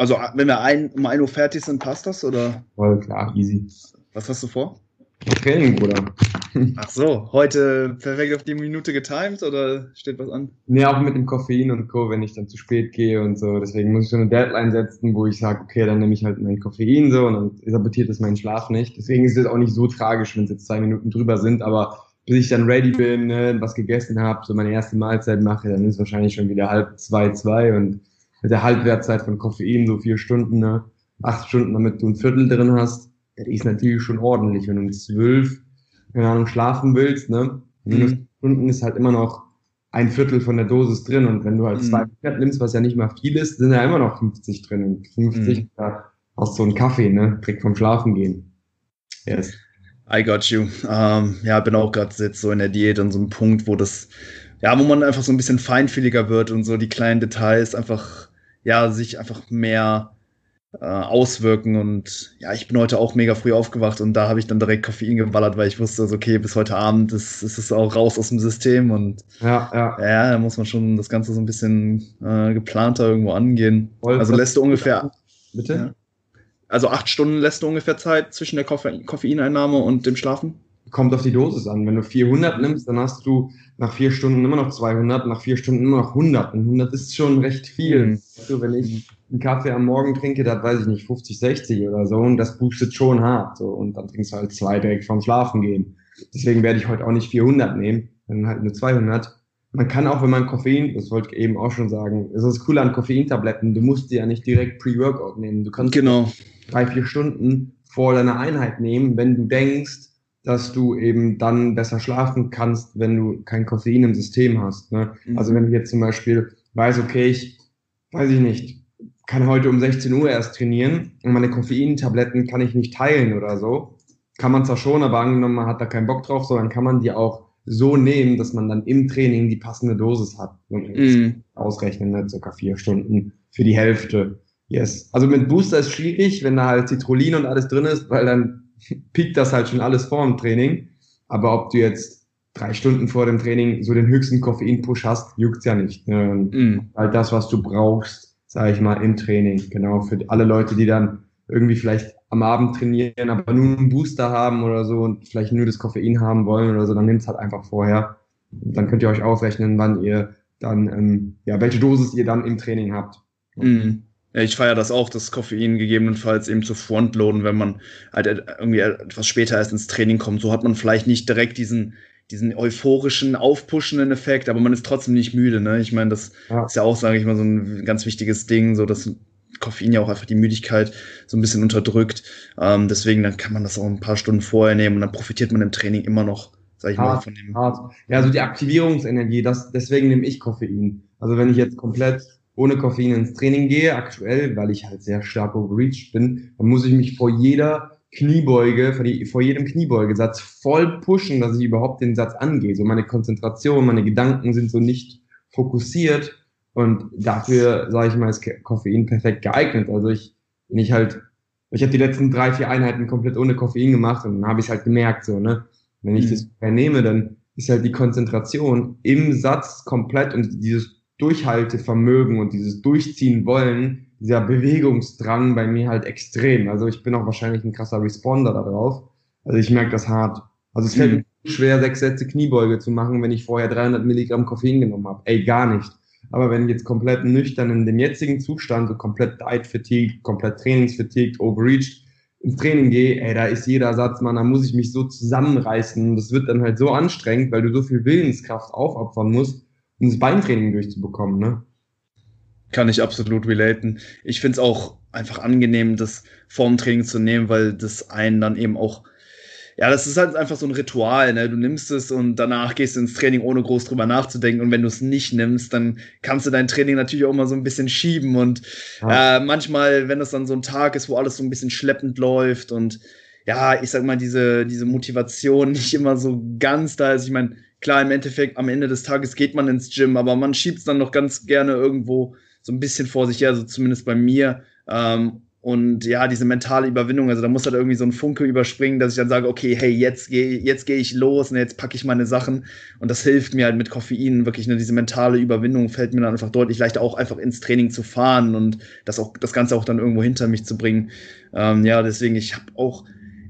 Also, wenn wir ein, um 1 Uhr fertig sind, passt das, oder? Voll klar, easy. Was hast du vor? Training, Bruder. Ach so, heute perfekt auf die Minute getimed oder steht was an? Nee, auch mit dem Koffein und Co., wenn ich dann zu spät gehe und so. Deswegen muss ich so eine Deadline setzen, wo ich sage, okay, dann nehme ich halt mein Koffein so und dann sabotiert es meinen Schlaf nicht. Deswegen ist es auch nicht so tragisch, wenn es jetzt zwei Minuten drüber sind, aber bis ich dann ready bin, ne, was gegessen habe, so meine erste Mahlzeit mache, dann ist es wahrscheinlich schon wieder halb zwei, zwei und mit der Halbwertzeit von Koffein so vier Stunden, ne, acht Stunden, damit du ein Viertel drin hast die ist natürlich schon ordentlich. Wenn du um zwölf, keine Ahnung, schlafen willst, ne? Minus mhm. Stunden ist halt immer noch ein Viertel von der Dosis drin. Und wenn du halt mhm. zwei Pferd nimmst, was ja nicht mal viel ist, sind ja immer noch 50 drin. Und 50, mhm. da hast du einen Kaffee, ne? Direkt vom Schlafen gehen. Yes. I got you. Ähm, ja, bin auch gerade jetzt so in der Diät an so einem Punkt, wo das, ja, wo man einfach so ein bisschen feinfühliger wird und so die kleinen Details einfach, ja, sich einfach mehr äh, auswirken. Und ja, ich bin heute auch mega früh aufgewacht und da habe ich dann direkt Koffein geballert, weil ich wusste, also, okay, bis heute Abend ist, ist es auch raus aus dem System. Und ja, ja. ja, da muss man schon das Ganze so ein bisschen äh, geplanter irgendwo angehen. Voll also lässt du ungefähr. Bitte? Ja. Also acht Stunden lässt du ungefähr Zeit zwischen der Koffe Koffeineinnahme und dem Schlafen? Kommt auf die Dosis an. Wenn du 400 nimmst, dann hast du nach vier Stunden immer noch 200, nach vier Stunden immer noch 100. Und 100 ist schon recht viel. Mhm. Also wenn ich einen Kaffee am Morgen trinke, das weiß ich nicht, 50, 60 oder so, und das boostet schon hart. So, und dann trinkst du halt zwei direkt vom Schlafen gehen. Deswegen werde ich heute auch nicht 400 nehmen, dann halt nur 200. Man kann auch, wenn man Koffein, das wollte ich eben auch schon sagen, das ist das Coole an Koffeintabletten, du musst die ja nicht direkt Pre-Workout nehmen. Du kannst genau. drei, vier Stunden vor deiner Einheit nehmen, wenn du denkst, dass du eben dann besser schlafen kannst, wenn du kein Koffein im System hast. Ne? Mhm. Also wenn du jetzt zum Beispiel weißt, okay, ich weiß ich nicht, kann heute um 16 Uhr erst trainieren und meine Koffeintabletten kann ich nicht teilen oder so. Kann man zwar schon, aber angenommen, man hat da keinen Bock drauf, so dann kann man die auch so nehmen, dass man dann im Training die passende Dosis hat. Mm. Ausrechnen, ne? circa vier Stunden für die Hälfte. Yes. Also mit Booster ist schwierig, wenn da halt Citrullin und alles drin ist, weil dann piekt das halt schon alles vor dem Training. Aber ob du jetzt drei Stunden vor dem Training so den höchsten Koffein-Push hast, juckt's ja nicht. Mm. Halt das, was du brauchst, sage ich mal, im Training. Genau, für alle Leute, die dann irgendwie vielleicht am Abend trainieren, aber nur einen Booster haben oder so und vielleicht nur das Koffein haben wollen oder so, dann nehmt es halt einfach vorher. dann könnt ihr euch ausrechnen, wann ihr dann, ähm, ja, welche Dosis ihr dann im Training habt. Mhm. Ja, ich feiere das auch, das Koffein gegebenenfalls eben zu frontloaden, wenn man halt irgendwie etwas später erst ins Training kommt. So hat man vielleicht nicht direkt diesen, diesen euphorischen, aufpuschenden Effekt, aber man ist trotzdem nicht müde. Ne? Ich meine, das ja. ist ja auch, sage ich mal, so ein ganz wichtiges Ding, so dass Koffein ja auch einfach die Müdigkeit so ein bisschen unterdrückt. Ähm, deswegen dann kann man das auch ein paar Stunden vorher nehmen und dann profitiert man im Training immer noch, sage ich hart, mal, von dem. Hart. Ja, so die Aktivierungsenergie, das, deswegen nehme ich Koffein. Also wenn ich jetzt komplett ohne Koffein ins Training gehe, aktuell, weil ich halt sehr stark overreached bin, dann muss ich mich vor jeder Kniebeuge, vor, die, vor jedem Kniebeugesatz voll pushen, dass ich überhaupt den Satz angehe. So meine Konzentration, meine Gedanken sind so nicht fokussiert und dafür, sage ich mal, ist Koffein perfekt geeignet. Also ich, wenn ich halt, ich habe die letzten drei, vier Einheiten komplett ohne Koffein gemacht und dann habe ich halt gemerkt, so, ne, wenn ich mhm. das nehme, dann ist halt die Konzentration im Satz komplett und dieses Durchhaltevermögen und dieses Durchziehen wollen dieser Bewegungsdrang bei mir halt extrem. Also ich bin auch wahrscheinlich ein krasser Responder darauf. Also ich merke das hart. Also es fällt mhm. mir schwer, sechs Sätze Kniebeuge zu machen, wenn ich vorher 300 Milligramm Koffein genommen habe. Ey, gar nicht. Aber wenn ich jetzt komplett nüchtern in dem jetzigen Zustand, so komplett diet-fatigued, komplett trainingsfatigued, overreached, ins Training gehe, ey, da ist jeder Satz, man, da muss ich mich so zusammenreißen. Das wird dann halt so anstrengend, weil du so viel Willenskraft aufopfern musst, das Beintraining durchzubekommen, ne? Kann ich absolut relaten. Ich finde es auch einfach angenehm, das vorm Training zu nehmen, weil das einen dann eben auch, ja, das ist halt einfach so ein Ritual, ne? Du nimmst es und danach gehst du ins Training, ohne groß drüber nachzudenken. Und wenn du es nicht nimmst, dann kannst du dein Training natürlich auch mal so ein bisschen schieben. Und ja. äh, manchmal, wenn es dann so ein Tag ist, wo alles so ein bisschen schleppend läuft und ja, ich sag mal, diese, diese Motivation nicht immer so ganz da ist. Ich meine, klar, im Endeffekt, am Ende des Tages geht man ins Gym, aber man schiebt es dann noch ganz gerne irgendwo so ein bisschen vor sich her, so zumindest bei mir. Ähm, und ja, diese mentale Überwindung, also da muss halt irgendwie so ein Funke überspringen, dass ich dann sage, okay, hey, jetzt gehe jetzt geh ich los und jetzt packe ich meine Sachen. Und das hilft mir halt mit Koffein wirklich, ne, diese mentale Überwindung fällt mir dann einfach deutlich leichter, auch einfach ins Training zu fahren und das auch, das Ganze auch dann irgendwo hinter mich zu bringen. Ähm, ja, deswegen, ich habe auch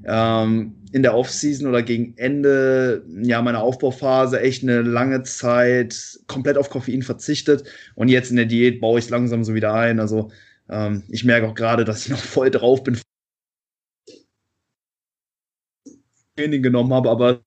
ähm, in der Offseason oder gegen Ende ja, meiner Aufbauphase echt eine lange Zeit komplett auf Koffein verzichtet. Und jetzt in der Diät baue ich es langsam so wieder ein. Also ähm, ich merke auch gerade, dass ich noch voll drauf bin. Training genommen habe, aber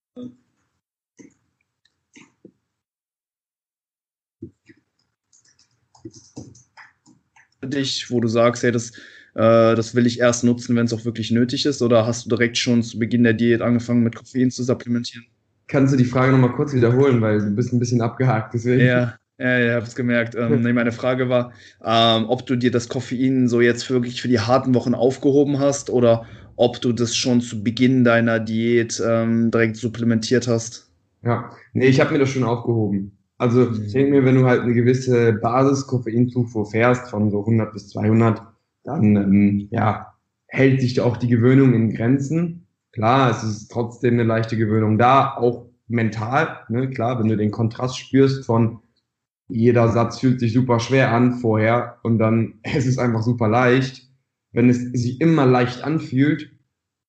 dich, wo du sagst, hey, das, äh, das will ich erst nutzen, wenn es auch wirklich nötig ist? Oder hast du direkt schon zu Beginn der Diät angefangen, mit Koffein zu supplementieren? Kannst du die Frage nochmal kurz wiederholen, weil du bist ein bisschen abgehakt, deswegen. Ja, ja, ja, hab's gemerkt. Ähm, nee, meine Frage war, ähm, ob du dir das Koffein so jetzt wirklich für die harten Wochen aufgehoben hast oder ob du das schon zu Beginn deiner Diät ähm, direkt supplementiert hast. Ja, nee, ich habe mir das schon aufgehoben. Also ich denke mir, wenn du halt eine gewisse Basis-Koffeinzufuhr fährst von so 100 bis 200, dann ähm, ja, hält sich auch die Gewöhnung in Grenzen. Klar, es ist trotzdem eine leichte Gewöhnung da, auch mental. Ne? Klar, wenn du den Kontrast spürst von jeder Satz fühlt sich super schwer an vorher und dann es ist einfach super leicht. Wenn es sich immer leicht anfühlt,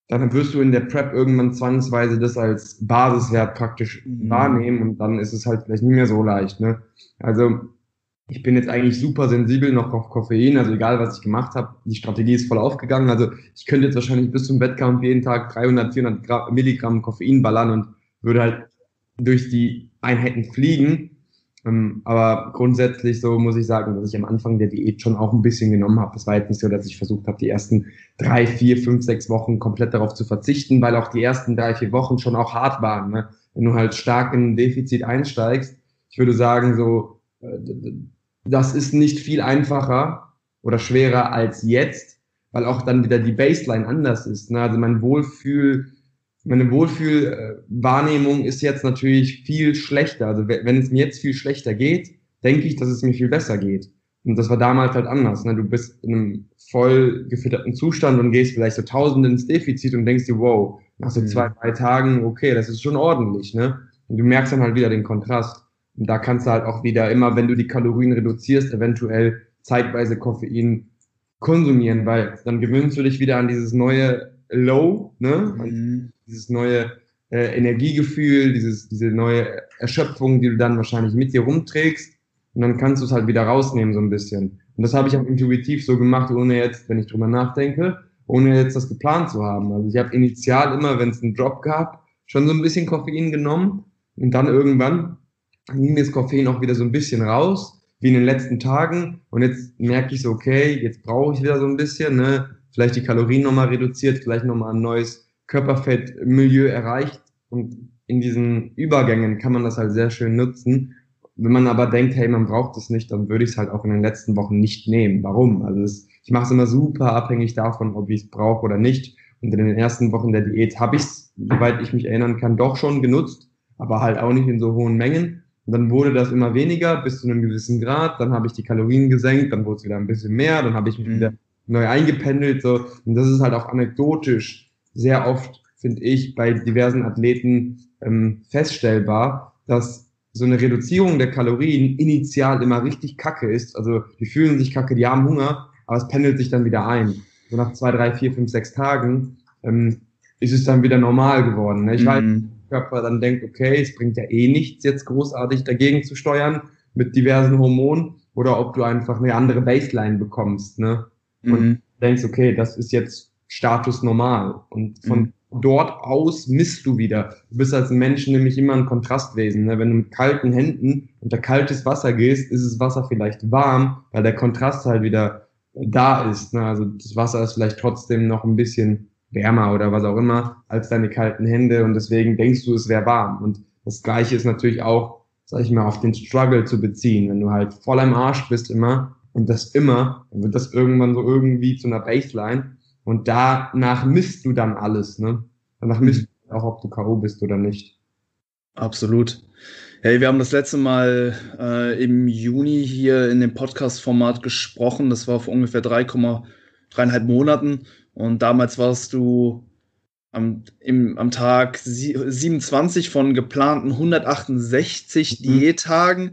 dann wirst du in der Prep irgendwann zwangsweise das als Basiswert praktisch mhm. wahrnehmen und dann ist es halt vielleicht nicht mehr so leicht. Ne? Also ich bin jetzt eigentlich super sensibel noch auf Koffein, also egal was ich gemacht habe, die Strategie ist voll aufgegangen. Also ich könnte jetzt wahrscheinlich bis zum Wettkampf jeden Tag 300, 400 Milligramm Koffein ballern und würde halt durch die Einheiten fliegen. Ähm, aber grundsätzlich so muss ich sagen, dass ich am Anfang der Diät schon auch ein bisschen genommen habe. Es war jetzt nicht so, dass ich versucht habe, die ersten drei, vier, fünf, sechs Wochen komplett darauf zu verzichten, weil auch die ersten drei, vier Wochen schon auch hart waren. Ne? Wenn du halt stark in ein Defizit einsteigst, ich würde sagen, so, äh, das ist nicht viel einfacher oder schwerer als jetzt, weil auch dann wieder die Baseline anders ist. Ne? Also mein Wohlfühl, meine Wohlfühlwahrnehmung ist jetzt natürlich viel schlechter. Also wenn es mir jetzt viel schlechter geht, denke ich, dass es mir viel besser geht. Und das war damals halt anders. Ne? Du bist in einem voll gefütterten Zustand und gehst vielleicht so Tausende ins Defizit und denkst dir, wow, nach so mhm. zwei, drei Tagen, okay, das ist schon ordentlich. Ne? Und du merkst dann halt wieder den Kontrast. Und da kannst du halt auch wieder immer, wenn du die Kalorien reduzierst, eventuell zeitweise Koffein konsumieren, weil dann gewöhnst du dich wieder an dieses neue Low, ne? Mhm. Dieses neue äh, Energiegefühl, dieses, diese neue Erschöpfung, die du dann wahrscheinlich mit dir rumträgst. Und dann kannst du es halt wieder rausnehmen, so ein bisschen. Und das habe ich auch intuitiv so gemacht, ohne jetzt, wenn ich drüber nachdenke, ohne jetzt das geplant zu haben. Also ich habe initial immer, wenn es einen Drop gab, schon so ein bisschen Koffein genommen und dann irgendwann ging das Koffein auch wieder so ein bisschen raus, wie in den letzten Tagen. Und jetzt merke ich so, okay, jetzt brauche ich wieder so ein bisschen, ne? vielleicht die Kalorien nochmal reduziert, vielleicht nochmal ein neues Körperfettmilieu erreicht. Und in diesen Übergängen kann man das halt sehr schön nutzen. Wenn man aber denkt, hey, man braucht es nicht, dann würde ich es halt auch in den letzten Wochen nicht nehmen. Warum? Also es, ich mache es immer super abhängig davon, ob ich es brauche oder nicht. Und in den ersten Wochen der Diät habe ich es, soweit ich mich erinnern kann, doch schon genutzt, aber halt auch nicht in so hohen Mengen. Und dann wurde das immer weniger bis zu einem gewissen Grad. Dann habe ich die Kalorien gesenkt, dann wurde es wieder ein bisschen mehr, dann habe ich mich mhm. wieder neu eingependelt. So. Und das ist halt auch anekdotisch sehr oft, finde ich, bei diversen Athleten ähm, feststellbar, dass so eine Reduzierung der Kalorien initial immer richtig kacke ist. Also die fühlen sich kacke, die haben Hunger, aber es pendelt sich dann wieder ein. So nach zwei, drei, vier, fünf, sechs Tagen ähm, ist es dann wieder normal geworden. Ne? Ich mhm. weiß, Körper dann denkt, okay, es bringt ja eh nichts, jetzt großartig dagegen zu steuern mit diversen Hormonen, oder ob du einfach eine andere Baseline bekommst, ne? Und mhm. denkst, okay, das ist jetzt Status normal. Und von mhm. dort aus misst du wieder. Du bist als Mensch nämlich immer ein Kontrastwesen. Ne? Wenn du mit kalten Händen unter kaltes Wasser gehst, ist das Wasser vielleicht warm, weil der Kontrast halt wieder da ist. Ne? Also das Wasser ist vielleicht trotzdem noch ein bisschen wärmer oder was auch immer als deine kalten Hände und deswegen denkst du, es wäre warm. Und das Gleiche ist natürlich auch, sag ich mal, auf den Struggle zu beziehen. Wenn du halt voll am Arsch bist immer und das immer, dann wird das irgendwann so irgendwie zu einer Baseline und danach misst du dann alles, ne? Danach misst du auch, ob du K.O. bist oder nicht. Absolut. Hey, wir haben das letzte Mal äh, im Juni hier in dem Podcast-Format gesprochen. Das war vor ungefähr 3,5 dreieinhalb Monaten. Und damals warst du am, im, am Tag 27 von geplanten 168 mhm. Diättagen.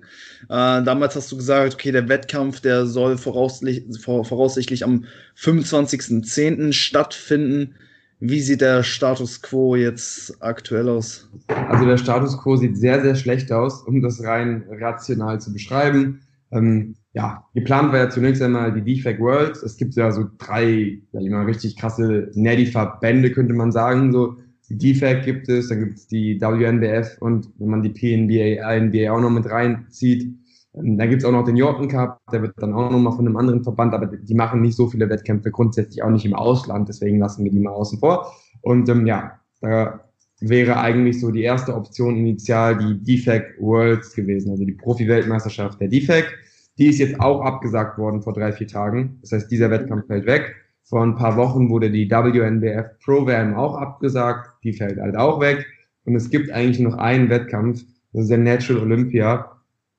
Äh, damals hast du gesagt, okay, der Wettkampf, der soll voraussichtlich, voraussichtlich am 25.10. stattfinden. Wie sieht der Status quo jetzt aktuell aus? Also der Status quo sieht sehr, sehr schlecht aus, um das rein rational zu beschreiben. Ähm, ja, geplant war ja zunächst einmal die Defect Worlds. Es gibt ja so drei, ja, immer richtig krasse Nerdy-Verbände, könnte man sagen. So, die Defect gibt es, dann gibt es die WNBF und wenn man die PNBA, INBA auch noch mit reinzieht, ähm, dann gibt es auch noch den Jordan Cup, der wird dann auch nochmal von einem anderen Verband, aber die machen nicht so viele Wettkämpfe, grundsätzlich auch nicht im Ausland, deswegen lassen wir die mal außen vor. Und ähm, ja, da wäre eigentlich so die erste Option initial die Defect Worlds gewesen, also die Profi-Weltmeisterschaft der Defect. Die ist jetzt auch abgesagt worden vor drei, vier Tagen. Das heißt, dieser Wettkampf fällt weg. Vor ein paar Wochen wurde die WNBF Pro Wam auch abgesagt. Die fällt halt auch weg. Und es gibt eigentlich noch einen Wettkampf. Das ist der Natural Olympia.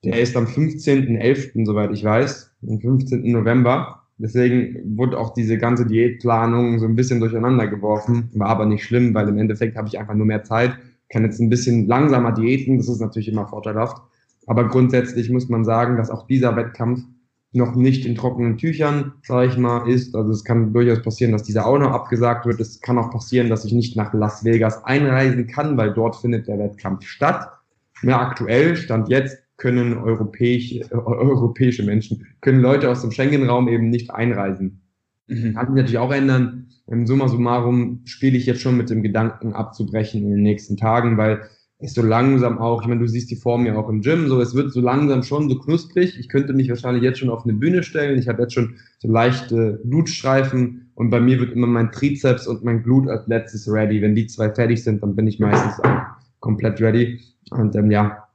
Der ist am 15.11., soweit ich weiß, am 15. November. Deswegen wurde auch diese ganze Diätplanung so ein bisschen durcheinander geworfen. War aber nicht schlimm, weil im Endeffekt habe ich einfach nur mehr Zeit. Kann jetzt ein bisschen langsamer diäten. Das ist natürlich immer vorteilhaft. Aber grundsätzlich muss man sagen, dass auch dieser Wettkampf noch nicht in trockenen Tüchern, sage ich mal, ist. Also es kann durchaus passieren, dass dieser auch noch abgesagt wird. Es kann auch passieren, dass ich nicht nach Las Vegas einreisen kann, weil dort findet der Wettkampf statt. Mehr aktuell, Stand jetzt, können europäische, äh, europäische Menschen, können Leute aus dem Schengen-Raum eben nicht einreisen. Mhm. Kann sich natürlich auch ändern. Im Summa summarum spiele ich jetzt schon mit dem Gedanken abzubrechen in den nächsten Tagen, weil ist so langsam auch, ich meine, du siehst die Form ja auch im Gym, so es wird so langsam schon so knusprig. Ich könnte mich wahrscheinlich jetzt schon auf eine Bühne stellen. Ich habe jetzt schon so leichte Blutstreifen und bei mir wird immer mein Trizeps und mein Glut als letztes ready. Wenn die zwei fertig sind, dann bin ich meistens auch komplett ready. Und ähm, ja,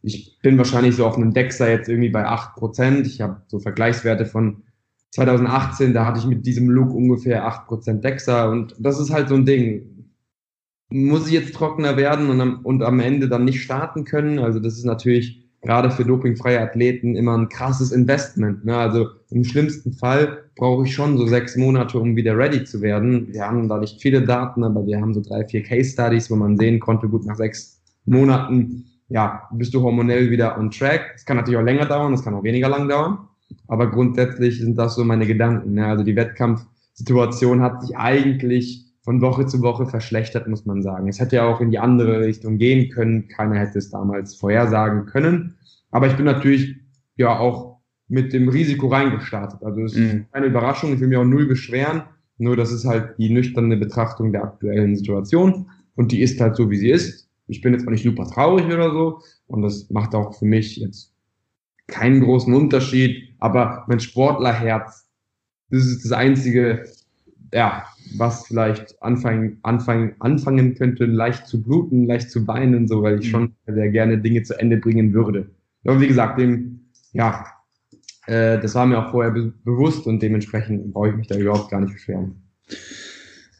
ich bin wahrscheinlich so auf einem Dexter jetzt irgendwie bei acht Prozent. Ich habe so Vergleichswerte von 2018, da hatte ich mit diesem Look ungefähr acht Prozent Dexter und das ist halt so ein Ding muss ich jetzt trockener werden und am, und am Ende dann nicht starten können. Also das ist natürlich gerade für dopingfreie Athleten immer ein krasses Investment. Ne? Also im schlimmsten Fall brauche ich schon so sechs Monate, um wieder ready zu werden. Wir haben da nicht viele Daten, aber wir haben so drei, vier Case Studies, wo man sehen konnte, gut nach sechs Monaten, ja, bist du hormonell wieder on track. Es kann natürlich auch länger dauern, es kann auch weniger lang dauern. Aber grundsätzlich sind das so meine Gedanken. Ne? Also die Wettkampfsituation hat sich eigentlich von Woche zu Woche verschlechtert, muss man sagen. Es hätte ja auch in die andere Richtung gehen können. Keiner hätte es damals vorhersagen können. Aber ich bin natürlich ja auch mit dem Risiko reingestartet. Also es ist mhm. keine Überraschung. Ich will mir auch null beschweren. Nur das ist halt die nüchterne Betrachtung der aktuellen Situation. Und die ist halt so, wie sie ist. Ich bin jetzt auch nicht super traurig oder so. Und das macht auch für mich jetzt keinen großen Unterschied. Aber mein Sportlerherz, das ist das einzige, ja, was vielleicht anfangen, anfangen, anfangen könnte, leicht zu bluten, leicht zu weinen, so, weil ich mhm. schon sehr gerne Dinge zu Ende bringen würde. Aber wie gesagt, dem, ja, äh, das war mir auch vorher be bewusst und dementsprechend brauche ich mich da überhaupt gar nicht beschweren.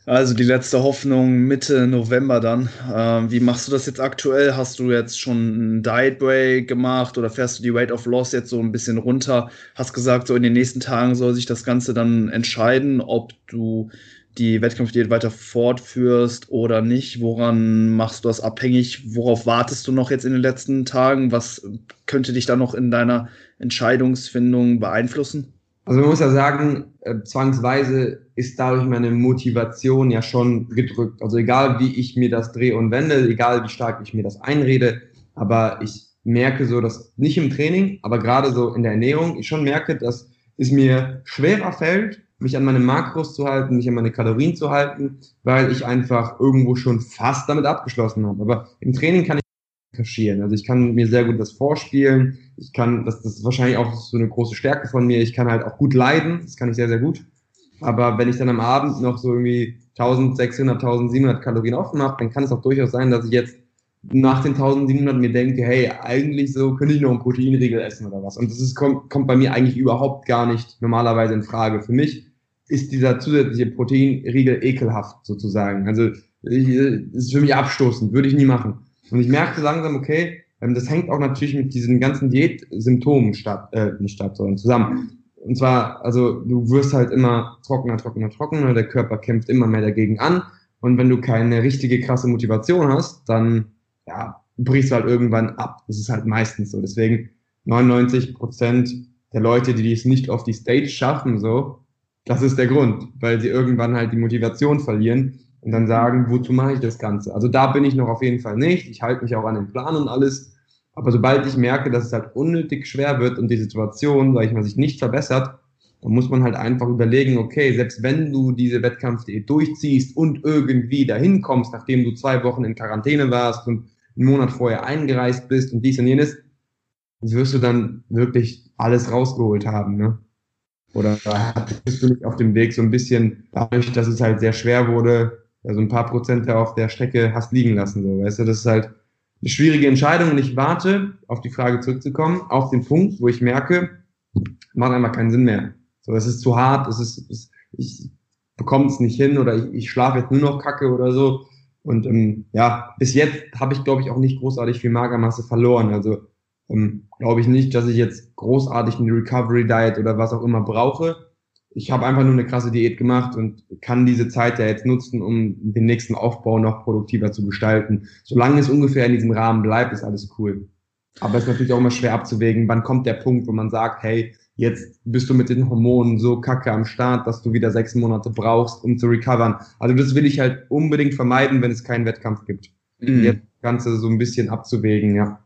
Also die letzte Hoffnung Mitte November dann. Ähm, wie machst du das jetzt aktuell? Hast du jetzt schon einen Diet Break gemacht oder fährst du die Rate of Loss jetzt so ein bisschen runter? Hast gesagt, so in den nächsten Tagen soll sich das Ganze dann entscheiden, ob du die Wettkampfdiät weiter fortführst oder nicht? Woran machst du das abhängig? Worauf wartest du noch jetzt in den letzten Tagen? Was könnte dich da noch in deiner Entscheidungsfindung beeinflussen? Also man muss ja sagen, äh, zwangsweise ist dadurch meine Motivation ja schon gedrückt. Also egal wie ich mir das drehe und wende, egal wie stark ich mir das einrede, aber ich merke so, dass nicht im Training, aber gerade so in der Ernährung, ich schon merke, dass es mir schwerer fällt, mich an meine Makros zu halten, mich an meine Kalorien zu halten, weil ich einfach irgendwo schon fast damit abgeschlossen habe. Aber im Training kann ich kaschieren. Also ich kann mir sehr gut das vorspielen. Ich kann, das, das ist wahrscheinlich auch so eine große Stärke von mir. Ich kann halt auch gut leiden. Das kann ich sehr, sehr gut. Aber wenn ich dann am Abend noch so irgendwie 1600, 1700 Kalorien offen habe, dann kann es auch durchaus sein, dass ich jetzt nach den 1700 mir denke, hey, eigentlich so könnte ich noch einen Proteinriegel essen oder was. Und das ist, kommt, kommt bei mir eigentlich überhaupt gar nicht normalerweise in Frage. Für mich ist dieser zusätzliche Proteinriegel ekelhaft sozusagen. Also ich, ist für mich abstoßend, würde ich nie machen. Und ich merkte langsam, okay, ähm, das hängt auch natürlich mit diesen ganzen Diätsymptomen statt, äh, nicht statt, sondern zusammen. Und zwar, also du wirst halt immer trockener, trockener, trockener, der Körper kämpft immer mehr dagegen an. Und wenn du keine richtige krasse Motivation hast, dann ja, brichst du halt irgendwann ab. Das ist halt meistens so. Deswegen 99 Prozent der Leute, die es nicht auf die Stage schaffen, so, das ist der Grund, weil sie irgendwann halt die Motivation verlieren und dann sagen, wozu mache ich das Ganze? Also da bin ich noch auf jeden Fall nicht. Ich halte mich auch an den Plan und alles. Aber sobald ich merke, dass es halt unnötig schwer wird und die Situation, sag ich mal, sich nicht verbessert, dann muss man halt einfach überlegen, okay, selbst wenn du diese Wettkampfdiät durchziehst und irgendwie dahin kommst, nachdem du zwei Wochen in Quarantäne warst und einen Monat vorher eingereist bist und dies und jenes, wirst du dann wirklich alles rausgeholt haben, ne? Oder bist du nicht auf dem Weg so ein bisschen, dadurch, dass es halt sehr schwer wurde, also ein paar Prozent auf der Strecke hast liegen lassen, so, weißt du, das ist halt eine schwierige Entscheidung und ich warte, auf die Frage zurückzukommen, auf den Punkt, wo ich merke, macht einfach keinen Sinn mehr. So, es ist zu hart, es ist, es, ich bekomme es nicht hin oder ich, ich schlafe jetzt nur noch Kacke oder so. Und ähm, ja, bis jetzt habe ich, glaube ich, auch nicht großartig viel Magermasse verloren. Also ähm, glaube ich nicht, dass ich jetzt großartig eine Recovery Diet oder was auch immer brauche ich habe einfach nur eine krasse Diät gemacht und kann diese Zeit ja jetzt nutzen, um den nächsten Aufbau noch produktiver zu gestalten. Solange es ungefähr in diesem Rahmen bleibt, ist alles cool. Aber es ist natürlich auch immer schwer abzuwägen, wann kommt der Punkt, wo man sagt, hey, jetzt bist du mit den Hormonen so kacke am Start, dass du wieder sechs Monate brauchst, um zu recovern. Also das will ich halt unbedingt vermeiden, wenn es keinen Wettkampf gibt. Mhm. Jetzt das Ganze so ein bisschen abzuwägen, ja.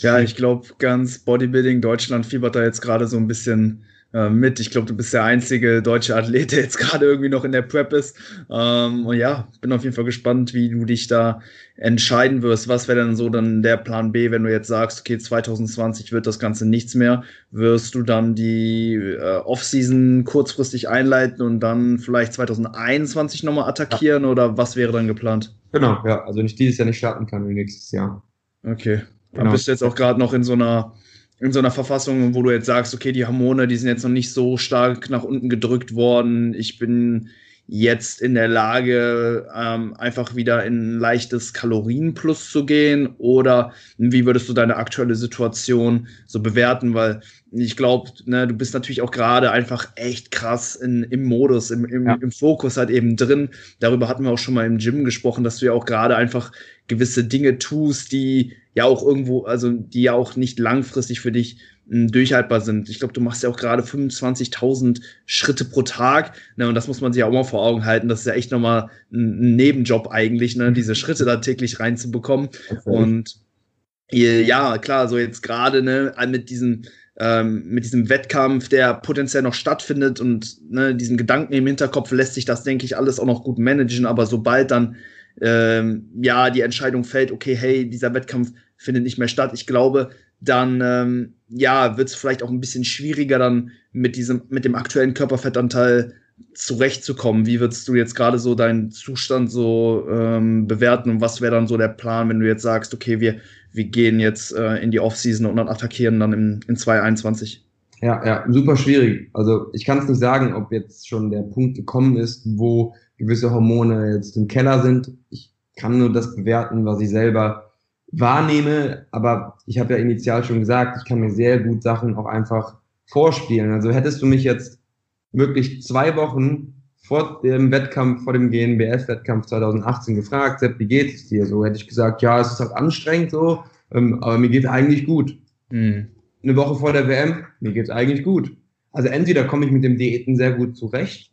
Ja, ich glaube, ganz Bodybuilding Deutschland fiebert da jetzt gerade so ein bisschen mit. Ich glaube, du bist der einzige deutsche Athlet, der jetzt gerade irgendwie noch in der Prep ist. Ähm, und ja, bin auf jeden Fall gespannt, wie du dich da entscheiden wirst. Was wäre denn so dann der Plan B, wenn du jetzt sagst, okay, 2020 wird das Ganze nichts mehr? Wirst du dann die äh, Offseason kurzfristig einleiten und dann vielleicht 2021 nochmal attackieren oder was wäre dann geplant? Genau, ja, also nicht dieses Jahr nicht starten kann, wie nächstes Jahr. Okay. Dann genau. bist du jetzt auch gerade noch in so einer in so einer Verfassung, wo du jetzt sagst, okay, die Hormone, die sind jetzt noch nicht so stark nach unten gedrückt worden. Ich bin jetzt in der Lage, ähm, einfach wieder in ein leichtes Kalorienplus zu gehen? Oder wie würdest du deine aktuelle Situation so bewerten? Weil ich glaube, ne, du bist natürlich auch gerade einfach echt krass in, im Modus, im, im, ja. im Fokus halt eben drin. Darüber hatten wir auch schon mal im Gym gesprochen, dass du ja auch gerade einfach gewisse Dinge tust, die ja auch irgendwo, also die ja auch nicht langfristig für dich hm, durchhaltbar sind. Ich glaube, du machst ja auch gerade 25.000 Schritte pro Tag. Ne, und das muss man sich auch mal vor Augen halten. Das ist ja echt nochmal ein, ein Nebenjob eigentlich, ne, diese Schritte da täglich reinzubekommen. Okay. Und ja, klar, so jetzt gerade ne, mit diesem ähm, mit diesem Wettkampf, der potenziell noch stattfindet und ne, diesen Gedanken im Hinterkopf lässt sich das, denke ich, alles auch noch gut managen. Aber sobald dann ähm, ja die Entscheidung fällt, okay, hey, dieser Wettkampf findet nicht mehr statt, ich glaube, dann ähm, ja wird es vielleicht auch ein bisschen schwieriger dann mit diesem mit dem aktuellen Körperfettanteil zurechtzukommen. Wie würdest du jetzt gerade so deinen Zustand so ähm, bewerten und was wäre dann so der Plan, wenn du jetzt sagst, okay, wir wir gehen jetzt äh, in die Offseason und dann attackieren dann in, in 2021? Ja, ja, super schwierig. Also ich kann es nicht sagen, ob jetzt schon der Punkt gekommen ist, wo gewisse Hormone jetzt im Keller sind. Ich kann nur das bewerten, was ich selber wahrnehme. Aber ich habe ja initial schon gesagt, ich kann mir sehr gut Sachen auch einfach vorspielen. Also hättest du mich jetzt wirklich zwei Wochen vor dem Wettkampf, vor dem GNBF-Wettkampf 2018 gefragt, Sepp, wie geht es dir? So hätte ich gesagt, ja, es ist halt anstrengend so, ähm, aber mir geht es eigentlich gut. Mhm. Eine Woche vor der WM, mir geht es eigentlich gut. Also entweder komme ich mit dem Diäten sehr gut zurecht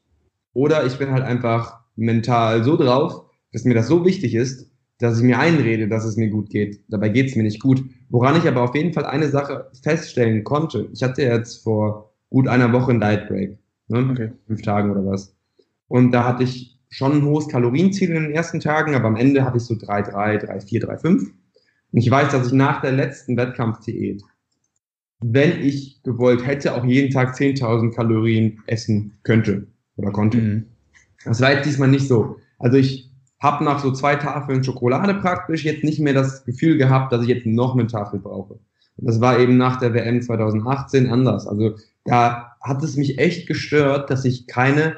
oder ich bin halt einfach mental so drauf, dass mir das so wichtig ist, dass ich mir einrede, dass es mir gut geht. Dabei geht es mir nicht gut. Woran ich aber auf jeden Fall eine Sache feststellen konnte. Ich hatte jetzt vor gut einer Woche ein Diet Break. Ne? Okay. Fünf Tagen oder was. Und da hatte ich schon ein hohes Kalorienziel in den ersten Tagen, aber am Ende hatte ich so 3,3, 3,4, 3,5. Und ich weiß, dass ich nach der letzten Wettkampfdiät, wenn ich gewollt hätte, auch jeden Tag 10.000 Kalorien essen könnte oder konnte. Mhm. Das war jetzt diesmal nicht so. Also ich habe nach so zwei Tafeln Schokolade praktisch jetzt nicht mehr das Gefühl gehabt, dass ich jetzt noch eine Tafel brauche. Und das war eben nach der WM 2018 anders. Also da hat es mich echt gestört, dass ich keine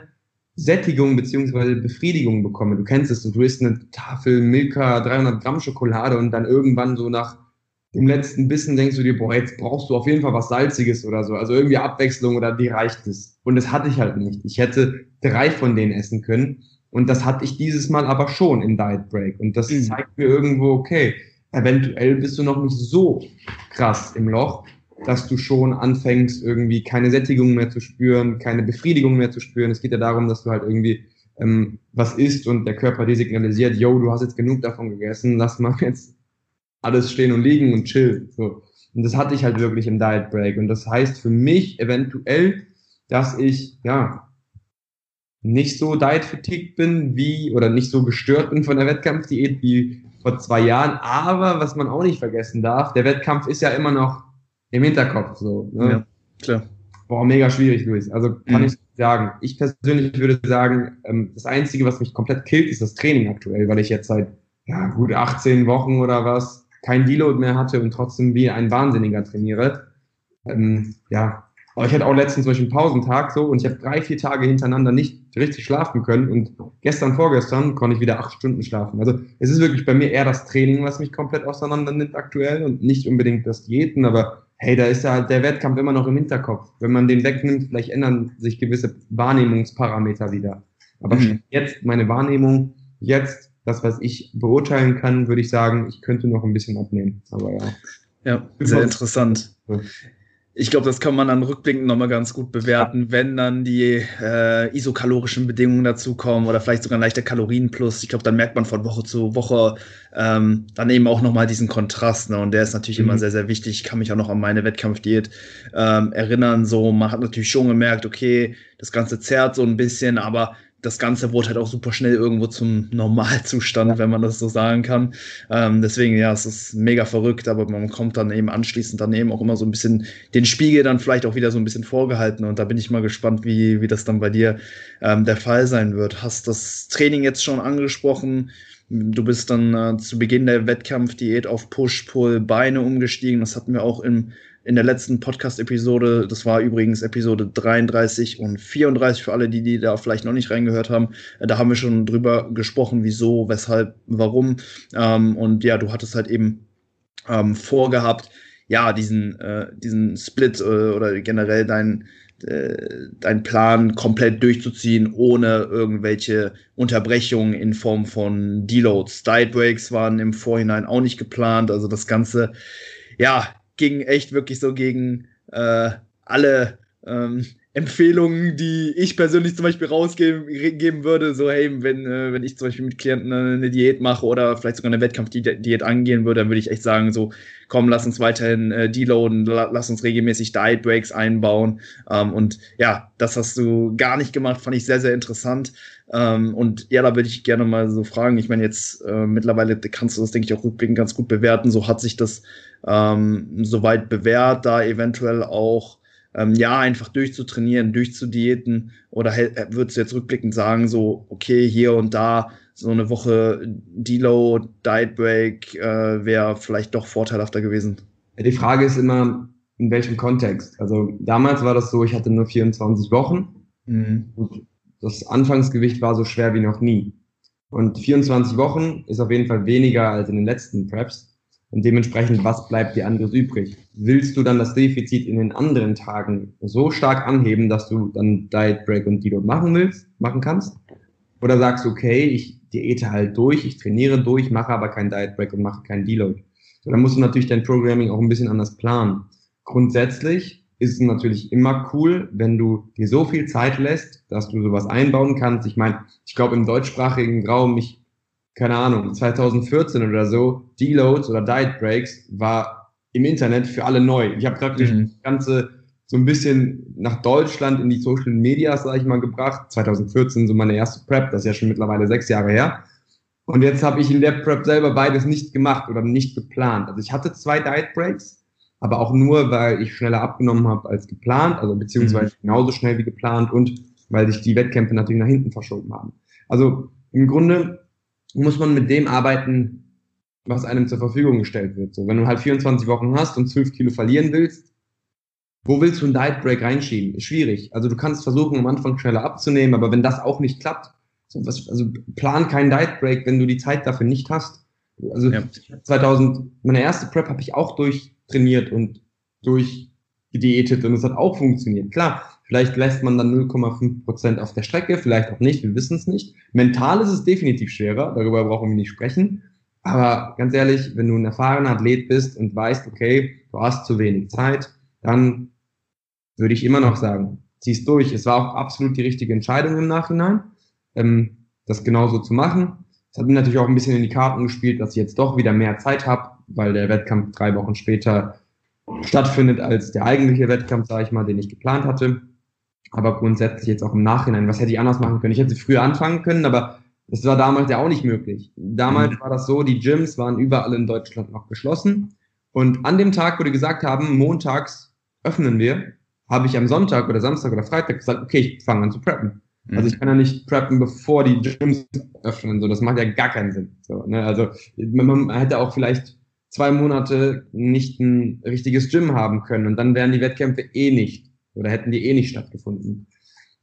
Sättigung beziehungsweise Befriedigung bekomme. Du kennst es, du isst eine Tafel Milka, 300 Gramm Schokolade und dann irgendwann so nach dem letzten Bissen denkst du dir, boah, jetzt brauchst du auf jeden Fall was Salziges oder so. Also irgendwie Abwechslung oder dir reicht es. Und das hatte ich halt nicht. Ich hätte drei von denen essen können. Und das hatte ich dieses Mal aber schon im Diet Break. Und das mhm. zeigt mir irgendwo, okay, eventuell bist du noch nicht so krass im Loch, dass du schon anfängst, irgendwie keine Sättigung mehr zu spüren, keine Befriedigung mehr zu spüren. Es geht ja darum, dass du halt irgendwie ähm, was isst und der Körper dir signalisiert, yo, du hast jetzt genug davon gegessen, lass mal jetzt alles stehen und liegen und chill. So. Und das hatte ich halt wirklich im Diet Break. Und das heißt für mich eventuell, dass ich, ja, nicht so diet fatigued bin wie, oder nicht so gestört bin von der Wettkampfdiät wie vor zwei Jahren. Aber was man auch nicht vergessen darf, der Wettkampf ist ja immer noch im Hinterkopf, so. Ne? Ja, klar. Boah, mega schwierig, Luis. Also kann mhm. ich sagen. Ich persönlich würde sagen, ähm, das Einzige, was mich komplett killt, ist das Training aktuell, weil ich jetzt seit ja, gut 18 Wochen oder was kein Deload mehr hatte und trotzdem wie ein Wahnsinniger trainiere. Ähm, ja, aber ich hatte auch letztens Beispiel einen Pausentag so und ich habe drei, vier Tage hintereinander nicht richtig schlafen können und gestern, vorgestern konnte ich wieder acht Stunden schlafen. Also es ist wirklich bei mir eher das Training, was mich komplett auseinander nimmt aktuell und nicht unbedingt das Diäten, aber hey, da ist ja halt der Wettkampf immer noch im Hinterkopf. Wenn man den wegnimmt, vielleicht ändern sich gewisse Wahrnehmungsparameter wieder. Aber mhm. jetzt meine Wahrnehmung, jetzt das, was ich beurteilen kann, würde ich sagen, ich könnte noch ein bisschen abnehmen. Aber ja. Ja, sehr interessant. Ich glaube, das kann man dann rückblickend nochmal ganz gut bewerten, ja. wenn dann die äh, isokalorischen Bedingungen dazukommen oder vielleicht sogar ein leichter Kalorienplus. Ich glaube, dann merkt man von Woche zu Woche ähm, dann eben auch nochmal diesen Kontrast. Ne? Und der ist natürlich mhm. immer sehr, sehr wichtig. Ich kann mich auch noch an meine Wettkampfdiät ähm, erinnern. So, man hat natürlich schon gemerkt, okay, das Ganze zerrt so ein bisschen, aber das Ganze wurde halt auch super schnell irgendwo zum Normalzustand, wenn man das so sagen kann. Ähm, deswegen, ja, es ist mega verrückt, aber man kommt dann eben anschließend dann eben auch immer so ein bisschen den Spiegel dann vielleicht auch wieder so ein bisschen vorgehalten. Und da bin ich mal gespannt, wie, wie das dann bei dir ähm, der Fall sein wird. Hast das Training jetzt schon angesprochen? Du bist dann äh, zu Beginn der Wettkampfdiät auf Push-Pull-Beine umgestiegen. Das hatten wir auch im in der letzten Podcast-Episode. Das war übrigens Episode 33 und 34 für alle, die, die da vielleicht noch nicht reingehört haben. Äh, da haben wir schon drüber gesprochen, wieso, weshalb, warum. Ähm, und ja, du hattest halt eben ähm, vorgehabt, ja, diesen, äh, diesen Split äh, oder generell dein, äh, dein Plan komplett durchzuziehen, ohne irgendwelche Unterbrechungen in Form von Deloads. Diet Breaks waren im Vorhinein auch nicht geplant. Also das Ganze, ja, ging echt wirklich so gegen äh, alle ähm, Empfehlungen, die ich persönlich zum Beispiel rausgeben würde, so hey, wenn, äh, wenn ich zum Beispiel mit Klienten eine Diät mache oder vielleicht sogar eine Wettkampfdiät angehen würde, dann würde ich echt sagen, so komm, lass uns weiterhin äh, deloaden, la lass uns regelmäßig Diet Breaks einbauen. Ähm, und ja, das hast du gar nicht gemacht, fand ich sehr, sehr interessant. Ähm, und ja, da würde ich gerne mal so fragen. Ich meine, jetzt äh, mittlerweile kannst du das, denke ich, auch rückblickend ganz gut bewerten. So hat sich das ähm, soweit bewährt, da eventuell auch ähm, ja, einfach durchzutrainieren, durchzudiäten? Oder würdest du jetzt rückblickend sagen, so, okay, hier und da so eine Woche Deload, Diet Break äh, wäre vielleicht doch vorteilhafter gewesen? Die Frage ist immer, in welchem Kontext. Also damals war das so, ich hatte nur 24 Wochen mhm. und das Anfangsgewicht war so schwer wie noch nie. Und 24 Wochen ist auf jeden Fall weniger als in den letzten Preps. Und dementsprechend, was bleibt dir anderes übrig? Willst du dann das Defizit in den anderen Tagen so stark anheben, dass du dann Diet Break und Deload machen willst, machen kannst? Oder sagst du, okay, ich diete halt durch, ich trainiere durch, mache aber kein Diet Break und mache keinen Deload. So, dann musst du natürlich dein Programming auch ein bisschen anders planen. Grundsätzlich ist es natürlich immer cool, wenn du dir so viel Zeit lässt, dass du sowas einbauen kannst. Ich meine, ich glaube im deutschsprachigen Raum, ich keine Ahnung, 2014 oder so, Deloads oder Diet Breaks war im Internet für alle neu. Ich habe praktisch mhm. das Ganze so ein bisschen nach Deutschland in die Social Media, sag ich mal, gebracht. 2014 so meine erste Prep, das ist ja schon mittlerweile sechs Jahre her. Und jetzt habe ich in der Prep selber beides nicht gemacht oder nicht geplant. Also ich hatte zwei Diet Breaks, aber auch nur, weil ich schneller abgenommen habe als geplant, also beziehungsweise mhm. genauso schnell wie geplant und weil sich die Wettkämpfe natürlich nach hinten verschoben haben. Also im Grunde muss man mit dem arbeiten, was einem zur Verfügung gestellt wird. So, wenn du halt 24 Wochen hast und 12 Kilo verlieren willst, wo willst du einen Diet Break reinschieben? Ist schwierig. Also du kannst versuchen, am Anfang schneller abzunehmen, aber wenn das auch nicht klappt, so was, also plan keinen Diet Break, wenn du die Zeit dafür nicht hast. Also ja. 2000, meine erste Prep habe ich auch durchtrainiert und durchgediätet und es hat auch funktioniert. Klar, vielleicht lässt man dann 0,5 Prozent auf der Strecke, vielleicht auch nicht, wir wissen es nicht. Mental ist es definitiv schwerer, darüber brauchen wir nicht sprechen. Aber ganz ehrlich, wenn du ein erfahrener Athlet bist und weißt, okay, du hast zu wenig Zeit, dann würde ich immer noch sagen, zieh's durch. Es war auch absolut die richtige Entscheidung im Nachhinein, ähm, das genauso zu machen. Es hat mir natürlich auch ein bisschen in die Karten gespielt, dass ich jetzt doch wieder mehr Zeit habe, weil der Wettkampf drei Wochen später stattfindet als der eigentliche Wettkampf, sage ich mal, den ich geplant hatte. Aber grundsätzlich jetzt auch im Nachhinein, was hätte ich anders machen können? Ich hätte früher anfangen können, aber das war damals ja auch nicht möglich. Damals mhm. war das so, die Gyms waren überall in Deutschland noch geschlossen. Und an dem Tag, wo die gesagt haben, montags öffnen wir, habe ich am Sonntag oder Samstag oder Freitag gesagt, okay, ich fange an zu preppen. Mhm. Also ich kann ja nicht preppen, bevor die Gyms öffnen. So, das macht ja gar keinen Sinn. So, ne? Also man hätte auch vielleicht zwei Monate nicht ein richtiges Gym haben können und dann wären die Wettkämpfe eh nicht oder hätten die eh nicht stattgefunden.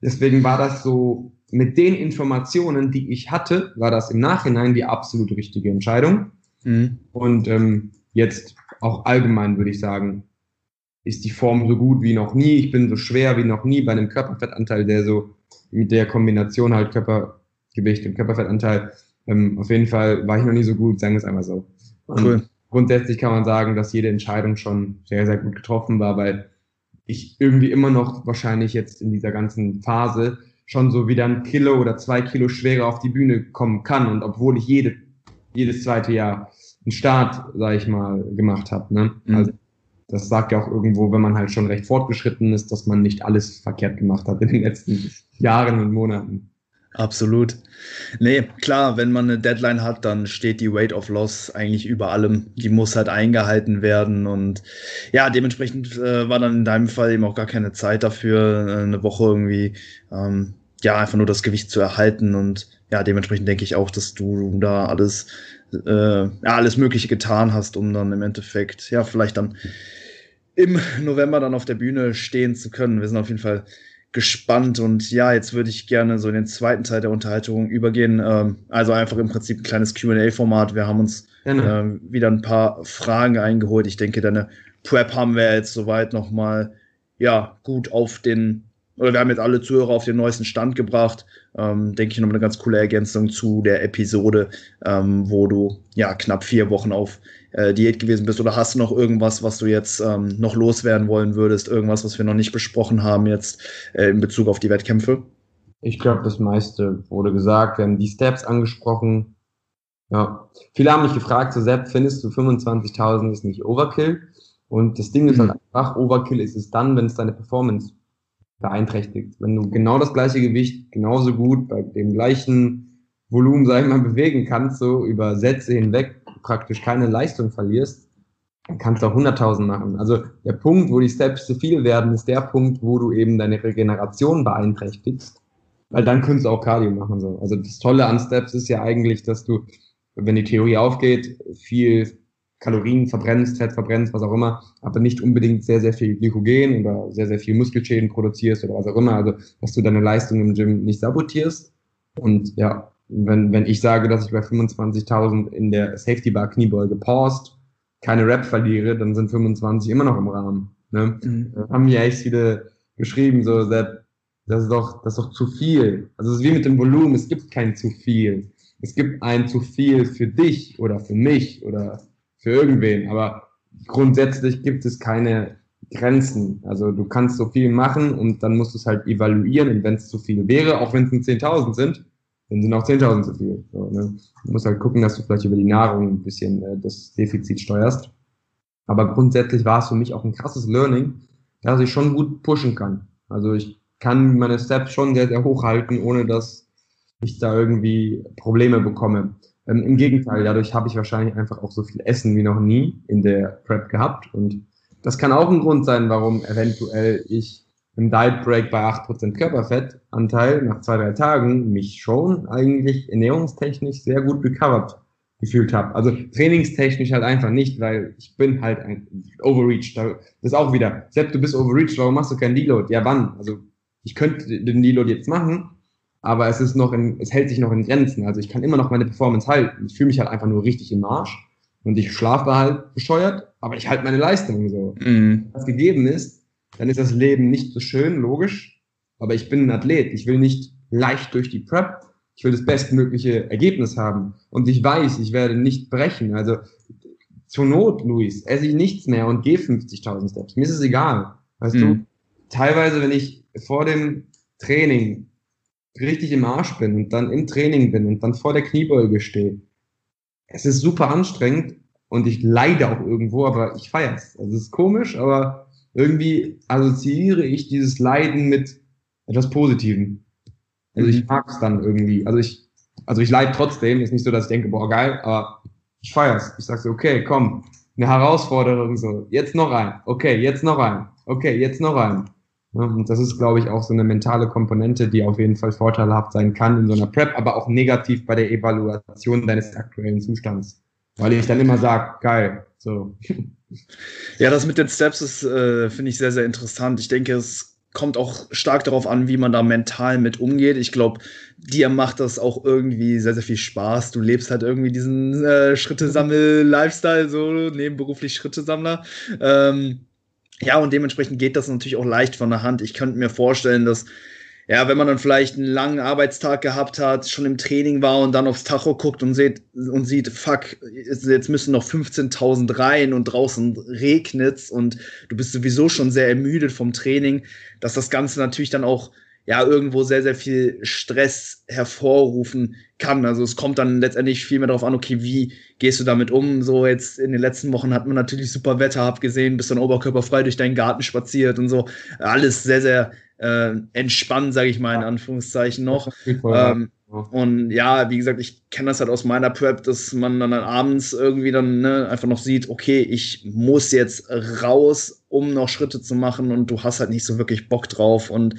Deswegen war das so, mit den Informationen, die ich hatte, war das im Nachhinein die absolut richtige Entscheidung. Mhm. Und ähm, jetzt auch allgemein würde ich sagen, ist die Form so gut wie noch nie. Ich bin so schwer wie noch nie bei einem Körperfettanteil, der so mit der Kombination halt Körpergewicht und Körperfettanteil, ähm, auf jeden Fall war ich noch nie so gut, sagen wir es einmal so. Und cool. Grundsätzlich kann man sagen, dass jede Entscheidung schon sehr, sehr gut getroffen war, weil ich irgendwie immer noch wahrscheinlich jetzt in dieser ganzen Phase schon so wieder ein Kilo oder zwei Kilo schwerer auf die Bühne kommen kann. Und obwohl ich jede, jedes zweite Jahr einen Start, sag ich mal, gemacht habe. Ne? Mhm. Also das sagt ja auch irgendwo, wenn man halt schon recht fortgeschritten ist, dass man nicht alles verkehrt gemacht hat in den letzten Jahren und Monaten. Absolut. Nee, klar, wenn man eine Deadline hat, dann steht die Weight of Loss eigentlich über allem. Die muss halt eingehalten werden und ja, dementsprechend äh, war dann in deinem Fall eben auch gar keine Zeit dafür, äh, eine Woche irgendwie, ähm, ja, einfach nur das Gewicht zu erhalten und ja, dementsprechend denke ich auch, dass du da alles, äh, ja, alles Mögliche getan hast, um dann im Endeffekt, ja, vielleicht dann im November dann auf der Bühne stehen zu können. Wir sind auf jeden Fall gespannt und ja, jetzt würde ich gerne so in den zweiten Teil der Unterhaltung übergehen. Ähm, also einfach im Prinzip ein kleines QA-Format. Wir haben uns ähm, wieder ein paar Fragen eingeholt. Ich denke, deine Prep haben wir jetzt soweit nochmal ja, gut auf den, oder wir haben jetzt alle Zuhörer auf den neuesten Stand gebracht. Ähm, denke ich, nochmal eine ganz coole Ergänzung zu der Episode, ähm, wo du ja knapp vier Wochen auf äh, Diät gewesen bist? Oder hast du noch irgendwas, was du jetzt ähm, noch loswerden wollen würdest? Irgendwas, was wir noch nicht besprochen haben jetzt äh, in Bezug auf die Wettkämpfe? Ich glaube, das meiste wurde gesagt. Wir haben die Steps angesprochen. Ja. Viele haben mich gefragt, so Sepp, findest du 25.000 ist nicht Overkill? Und das Ding ist halt mhm. einfach, Overkill ist es dann, wenn es deine Performance beeinträchtigt. Wenn du genau das gleiche Gewicht genauso gut bei dem gleichen Volumen, sag ich mal, bewegen kannst, so über Sätze hinweg, praktisch keine Leistung verlierst, dann kannst du auch 100.000 machen. Also der Punkt, wo die Steps zu viel werden, ist der Punkt, wo du eben deine Regeneration beeinträchtigst, weil dann könntest du auch Cardio machen. So. Also das Tolle an Steps ist ja eigentlich, dass du, wenn die Theorie aufgeht, viel Kalorien verbrennst, Fett verbrennst, was auch immer, aber nicht unbedingt sehr, sehr viel Glykogen oder sehr, sehr viel Muskelschäden produzierst oder was auch immer. Also, dass du deine Leistung im Gym nicht sabotierst. Und ja, wenn, wenn ich sage, dass ich bei 25.000 in der Safety Bar Kniebeuge paused, keine Rap verliere, dann sind 25 immer noch im Rahmen. Ne? Mhm. Haben mir echt viele geschrieben, so, das ist doch, das ist doch zu viel. Also es ist wie mit dem Volumen, es gibt kein zu viel. Es gibt ein zu viel für dich oder für mich oder für irgendwen, aber grundsätzlich gibt es keine Grenzen. Also du kannst so viel machen und dann musst du es halt evaluieren und wenn es zu viel wäre, auch wenn es nur 10.000 sind, dann sind auch 10.000 zu viel. So, ne? Du musst halt gucken, dass du vielleicht über die Nahrung ein bisschen äh, das Defizit steuerst. Aber grundsätzlich war es für mich auch ein krasses Learning, dass ich schon gut pushen kann. Also ich kann meine Steps schon sehr, sehr hoch halten, ohne dass ich da irgendwie Probleme bekomme. Ähm, Im Gegenteil, dadurch habe ich wahrscheinlich einfach auch so viel Essen wie noch nie in der Prep gehabt. Und das kann auch ein Grund sein, warum eventuell ich im Diet Break bei 8% Körperfettanteil nach zwei, drei Tagen mich schon eigentlich ernährungstechnisch sehr gut recovered gefühlt habe. Also trainingstechnisch halt einfach nicht, weil ich bin halt ein Overreach. Das ist auch wieder, Sepp, du bist Overreach, warum machst du keinen Deload? Ja, wann? Also ich könnte den Deload jetzt machen, aber es ist noch in, es hält sich noch in Grenzen. Also ich kann immer noch meine Performance halten. Ich fühle mich halt einfach nur richtig im Marsch und ich schlafe halt bescheuert, aber ich halte meine Leistung so. Mhm. Was gegeben ist, dann ist das Leben nicht so schön, logisch, aber ich bin ein Athlet. Ich will nicht leicht durch die Prep. Ich will das bestmögliche Ergebnis haben. Und ich weiß, ich werde nicht brechen. Also zur Not, Luis, esse ich nichts mehr und gehe 50.000 Steps. Mir ist es egal. Weißt mhm. du, teilweise, wenn ich vor dem Training richtig im Arsch bin und dann im Training bin und dann vor der Kniebeuge stehe, es ist super anstrengend und ich leide auch irgendwo, aber ich feiere es. Also es ist komisch, aber irgendwie assoziiere ich dieses Leiden mit etwas Positivem. Also ich mhm. mag es dann irgendwie. Also ich, also ich leide trotzdem. Ist nicht so, dass ich denke, boah, geil, aber ich feiere es. Ich sage so, okay, komm, eine Herausforderung so. Jetzt noch ein. Okay, jetzt noch ein. Okay, jetzt noch ein. Und das ist, glaube ich, auch so eine mentale Komponente, die auf jeden Fall vorteilhaft sein kann in so einer Prep, aber auch negativ bei der Evaluation deines aktuellen Zustands. Weil ich dann immer sage, geil, so. Ja, das mit den Steps ist, äh, finde ich, sehr, sehr interessant. Ich denke, es kommt auch stark darauf an, wie man da mental mit umgeht. Ich glaube, dir macht das auch irgendwie sehr, sehr viel Spaß. Du lebst halt irgendwie diesen äh, Schrittesammel-Lifestyle, so nebenberuflich Schrittesammler. Ähm, ja, und dementsprechend geht das natürlich auch leicht von der Hand. Ich könnte mir vorstellen, dass, ja, wenn man dann vielleicht einen langen Arbeitstag gehabt hat, schon im Training war und dann aufs Tacho guckt und sieht, und sieht, fuck, jetzt müssen noch 15.000 rein und draußen regnet's und du bist sowieso schon sehr ermüdet vom Training, dass das Ganze natürlich dann auch ja irgendwo sehr, sehr viel Stress hervorrufen kann. Also es kommt dann letztendlich viel mehr darauf an, okay, wie gehst du damit um? So jetzt in den letzten Wochen hat man natürlich super Wetter abgesehen, bist dann oberkörperfrei durch deinen Garten spaziert und so. Alles sehr, sehr äh, entspannt, sage ich mal in Anführungszeichen noch. Ähm, und ja, wie gesagt, ich kenne das halt aus meiner Prep, dass man dann, dann abends irgendwie dann ne, einfach noch sieht, okay, ich muss jetzt raus, um noch Schritte zu machen und du hast halt nicht so wirklich Bock drauf. Und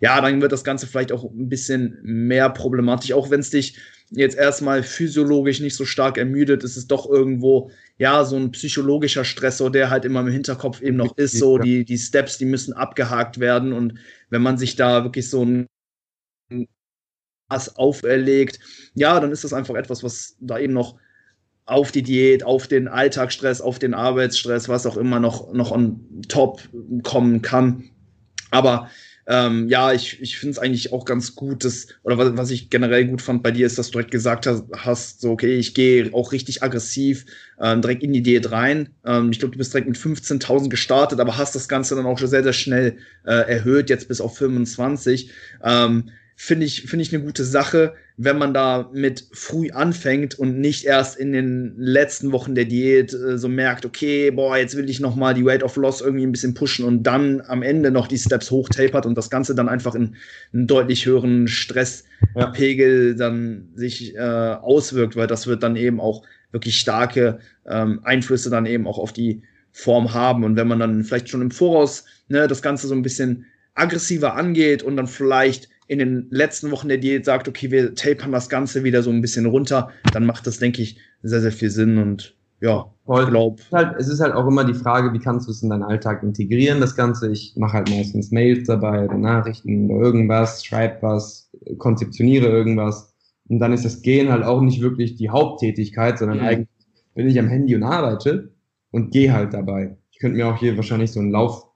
ja, dann wird das Ganze vielleicht auch ein bisschen mehr problematisch, auch wenn es dich jetzt erstmal physiologisch nicht so stark ermüdet, ist es doch irgendwo, ja, so ein psychologischer Stressor, der halt immer im Hinterkopf eben noch ist, so die, die Steps, die müssen abgehakt werden. Und wenn man sich da wirklich so ein auferlegt, ja, dann ist das einfach etwas, was da eben noch auf die Diät, auf den Alltagsstress, auf den Arbeitsstress, was auch immer noch, noch on top kommen kann. Aber ähm, ja, ich, ich finde es eigentlich auch ganz gut, dass, oder was, was ich generell gut fand bei dir, ist, dass du direkt gesagt hast, hast so, okay, ich gehe auch richtig aggressiv ähm, direkt in die Diät rein. Ähm, ich glaube, du bist direkt mit 15.000 gestartet, aber hast das Ganze dann auch schon sehr, sehr schnell äh, erhöht, jetzt bis auf 25. Ähm, finde ich, finde ich eine gute Sache, wenn man da mit früh anfängt und nicht erst in den letzten Wochen der Diät äh, so merkt, okay, boah, jetzt will ich noch mal die Weight of Loss irgendwie ein bisschen pushen und dann am Ende noch die Steps hochtapert und das Ganze dann einfach in einen deutlich höheren Stresspegel ja. dann sich äh, auswirkt, weil das wird dann eben auch wirklich starke ähm, Einflüsse dann eben auch auf die Form haben und wenn man dann vielleicht schon im Voraus ne, das Ganze so ein bisschen aggressiver angeht und dann vielleicht in den letzten Wochen der Diät sagt, okay, wir tapern das Ganze wieder so ein bisschen runter, dann macht das, denke ich, sehr, sehr viel Sinn und ja, Voll. glaub. Es ist, halt, es ist halt auch immer die Frage, wie kannst du es in deinen Alltag integrieren, das Ganze. Ich mache halt meistens Mails dabei oder Nachrichten oder irgendwas, schreibe was, konzeptioniere irgendwas. Und dann ist das Gehen halt auch nicht wirklich die Haupttätigkeit, sondern mhm. eigentlich bin ich am Handy und arbeite und gehe halt dabei. Ich könnte mir auch hier wahrscheinlich so einen Lauf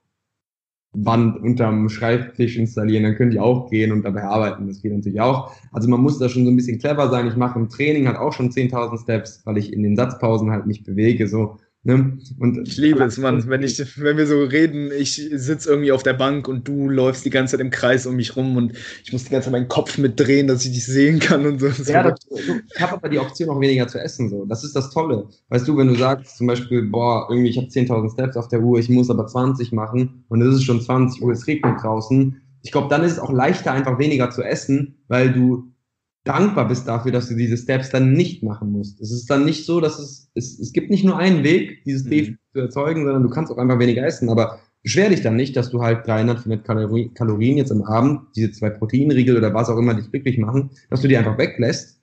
Wand unterm Schreibtisch installieren, dann können die auch gehen und dabei arbeiten. Das geht natürlich auch. Also man muss da schon so ein bisschen clever sein. Ich mache im Training halt auch schon 10.000 Steps, weil ich in den Satzpausen halt mich bewege. So Ne? Und ich liebe es, Mann. Wenn, ich, wenn wir so reden, ich sitze irgendwie auf der Bank und du läufst die ganze Zeit im Kreis um mich rum und ich muss die ganze Zeit meinen Kopf mitdrehen, dass ich dich sehen kann und so. Ja, das, ich habe aber die Option auch weniger zu essen. So. Das ist das Tolle. Weißt du, wenn du sagst zum Beispiel, boah, irgendwie ich habe 10.000 Steps auf der Uhr, ich muss aber 20 machen und es ist schon 20 Uhr, es regnet draußen. Ich glaube, dann ist es auch leichter, einfach weniger zu essen, weil du dankbar bist dafür, dass du diese Steps dann nicht machen musst. Es ist dann nicht so, dass es, es, es gibt nicht nur einen Weg, dieses mhm. Defizit zu erzeugen, sondern du kannst auch einfach weniger essen. Aber beschwer dich dann nicht, dass du halt 300, 400 Kalorien jetzt am Abend, diese zwei Proteinriegel oder was auch immer dich glücklich machen, dass du die einfach weglässt,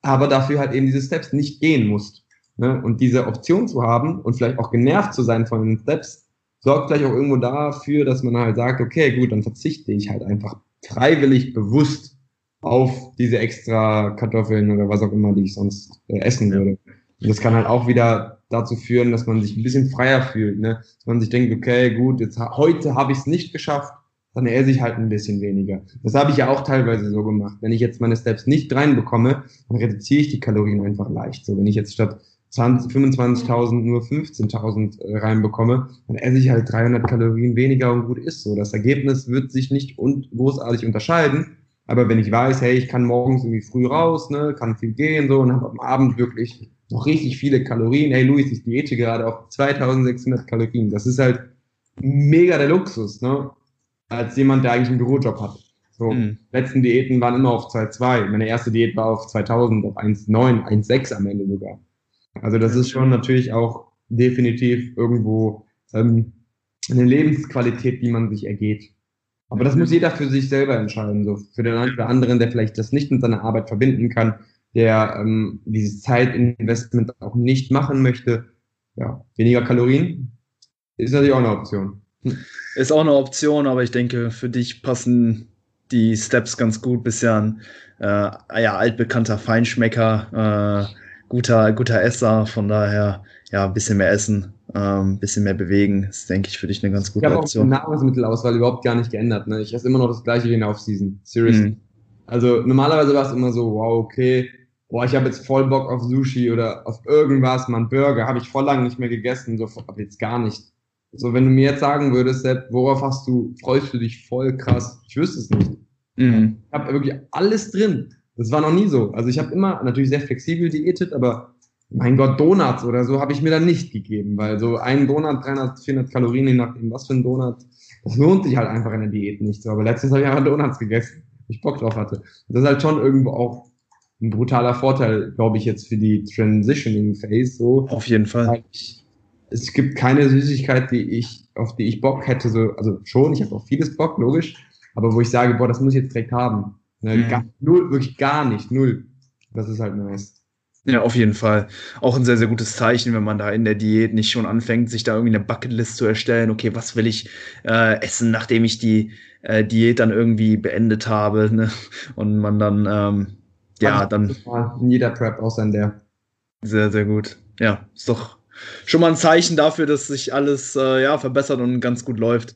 aber dafür halt eben diese Steps nicht gehen musst. Ne? Und diese Option zu haben und vielleicht auch genervt zu sein von den Steps, sorgt vielleicht auch irgendwo dafür, dass man halt sagt, okay, gut, dann verzichte ich halt einfach freiwillig bewusst auf diese extra Kartoffeln oder was auch immer, die ich sonst äh, essen würde. Und das kann halt auch wieder dazu führen, dass man sich ein bisschen freier fühlt, ne? Dass man sich denkt, okay, gut, jetzt heute habe ich es nicht geschafft, dann esse ich halt ein bisschen weniger. Das habe ich ja auch teilweise so gemacht. Wenn ich jetzt meine Steps nicht reinbekomme, dann reduziere ich die Kalorien einfach leicht. So, wenn ich jetzt statt 25.000 nur 15.000 äh, reinbekomme, dann esse ich halt 300 Kalorien weniger und gut ist so. Das Ergebnis wird sich nicht un großartig unterscheiden. Aber wenn ich weiß, hey, ich kann morgens irgendwie früh raus, ne, kann viel gehen so und habe am Abend wirklich noch richtig viele Kalorien. Hey, Luis, ich diete gerade auf 2600 Kalorien. Das ist halt mega der Luxus, ne? Als jemand, der eigentlich einen Bürojob hat. So, mhm. letzten Diäten waren immer auf 2,2. Meine erste Diät war auf 2000, auf 1,9, 1,6 am Ende sogar. Also das ist schon natürlich auch definitiv irgendwo ähm, eine Lebensqualität, die man sich ergeht. Aber das muss jeder für sich selber entscheiden. So für den einen oder anderen, der vielleicht das nicht mit seiner Arbeit verbinden kann, der ähm, dieses Zeitinvestment auch nicht machen möchte, ja, weniger Kalorien ist natürlich auch eine Option. Hm. Ist auch eine Option, aber ich denke, für dich passen die Steps ganz gut. Bist ja ein äh, ja, altbekannter Feinschmecker, äh, guter, guter Esser, von daher ja, ein bisschen mehr essen, ähm, bisschen mehr bewegen, ist, denke ich, für dich eine ganz gute ich Option. Ich habe auch die Nahrungsmittelauswahl überhaupt gar nicht geändert. Ne? Ich esse immer noch das gleiche wie in der Offseason. Seriously. Mhm. Also normalerweise war es immer so, wow, okay, boah, ich habe jetzt voll Bock auf Sushi oder auf irgendwas, man Burger, habe ich voll lange nicht mehr gegessen, so ab jetzt gar nicht. So, wenn du mir jetzt sagen würdest, Sepp, worauf hast du, freust du dich voll krass? Ich wüsste es nicht. Mhm. Ich habe wirklich alles drin. Das war noch nie so. Also ich habe immer natürlich sehr flexibel diätet, aber mein Gott, Donuts oder so habe ich mir dann nicht gegeben, weil so ein Donut, 300, 400 Kalorien, je nachdem was für ein Donut, das lohnt sich halt einfach in der Diät nicht so. Aber letztens habe ich einfach Donuts gegessen, ich Bock drauf hatte. Und das ist halt schon irgendwo auch ein brutaler Vorteil, glaube ich, jetzt für die Transitioning Phase. So. Auf jeden Fall. Es gibt keine Süßigkeit, die ich, auf die ich Bock hätte. So, also schon, ich habe auch vieles Bock, logisch. Aber wo ich sage, boah, das muss ich jetzt direkt haben. Ne, mhm. gar, null, wirklich gar nicht, null. Das ist halt nice. Ja, auf jeden Fall. Auch ein sehr, sehr gutes Zeichen, wenn man da in der Diät nicht schon anfängt, sich da irgendwie eine Bucketlist zu erstellen. Okay, was will ich äh, essen, nachdem ich die äh, Diät dann irgendwie beendet habe? Ne? Und man dann ähm, ja, dann. In jeder Prep, außer in der. Sehr, sehr gut. Ja, ist doch schon mal ein Zeichen dafür, dass sich alles äh, ja, verbessert und ganz gut läuft.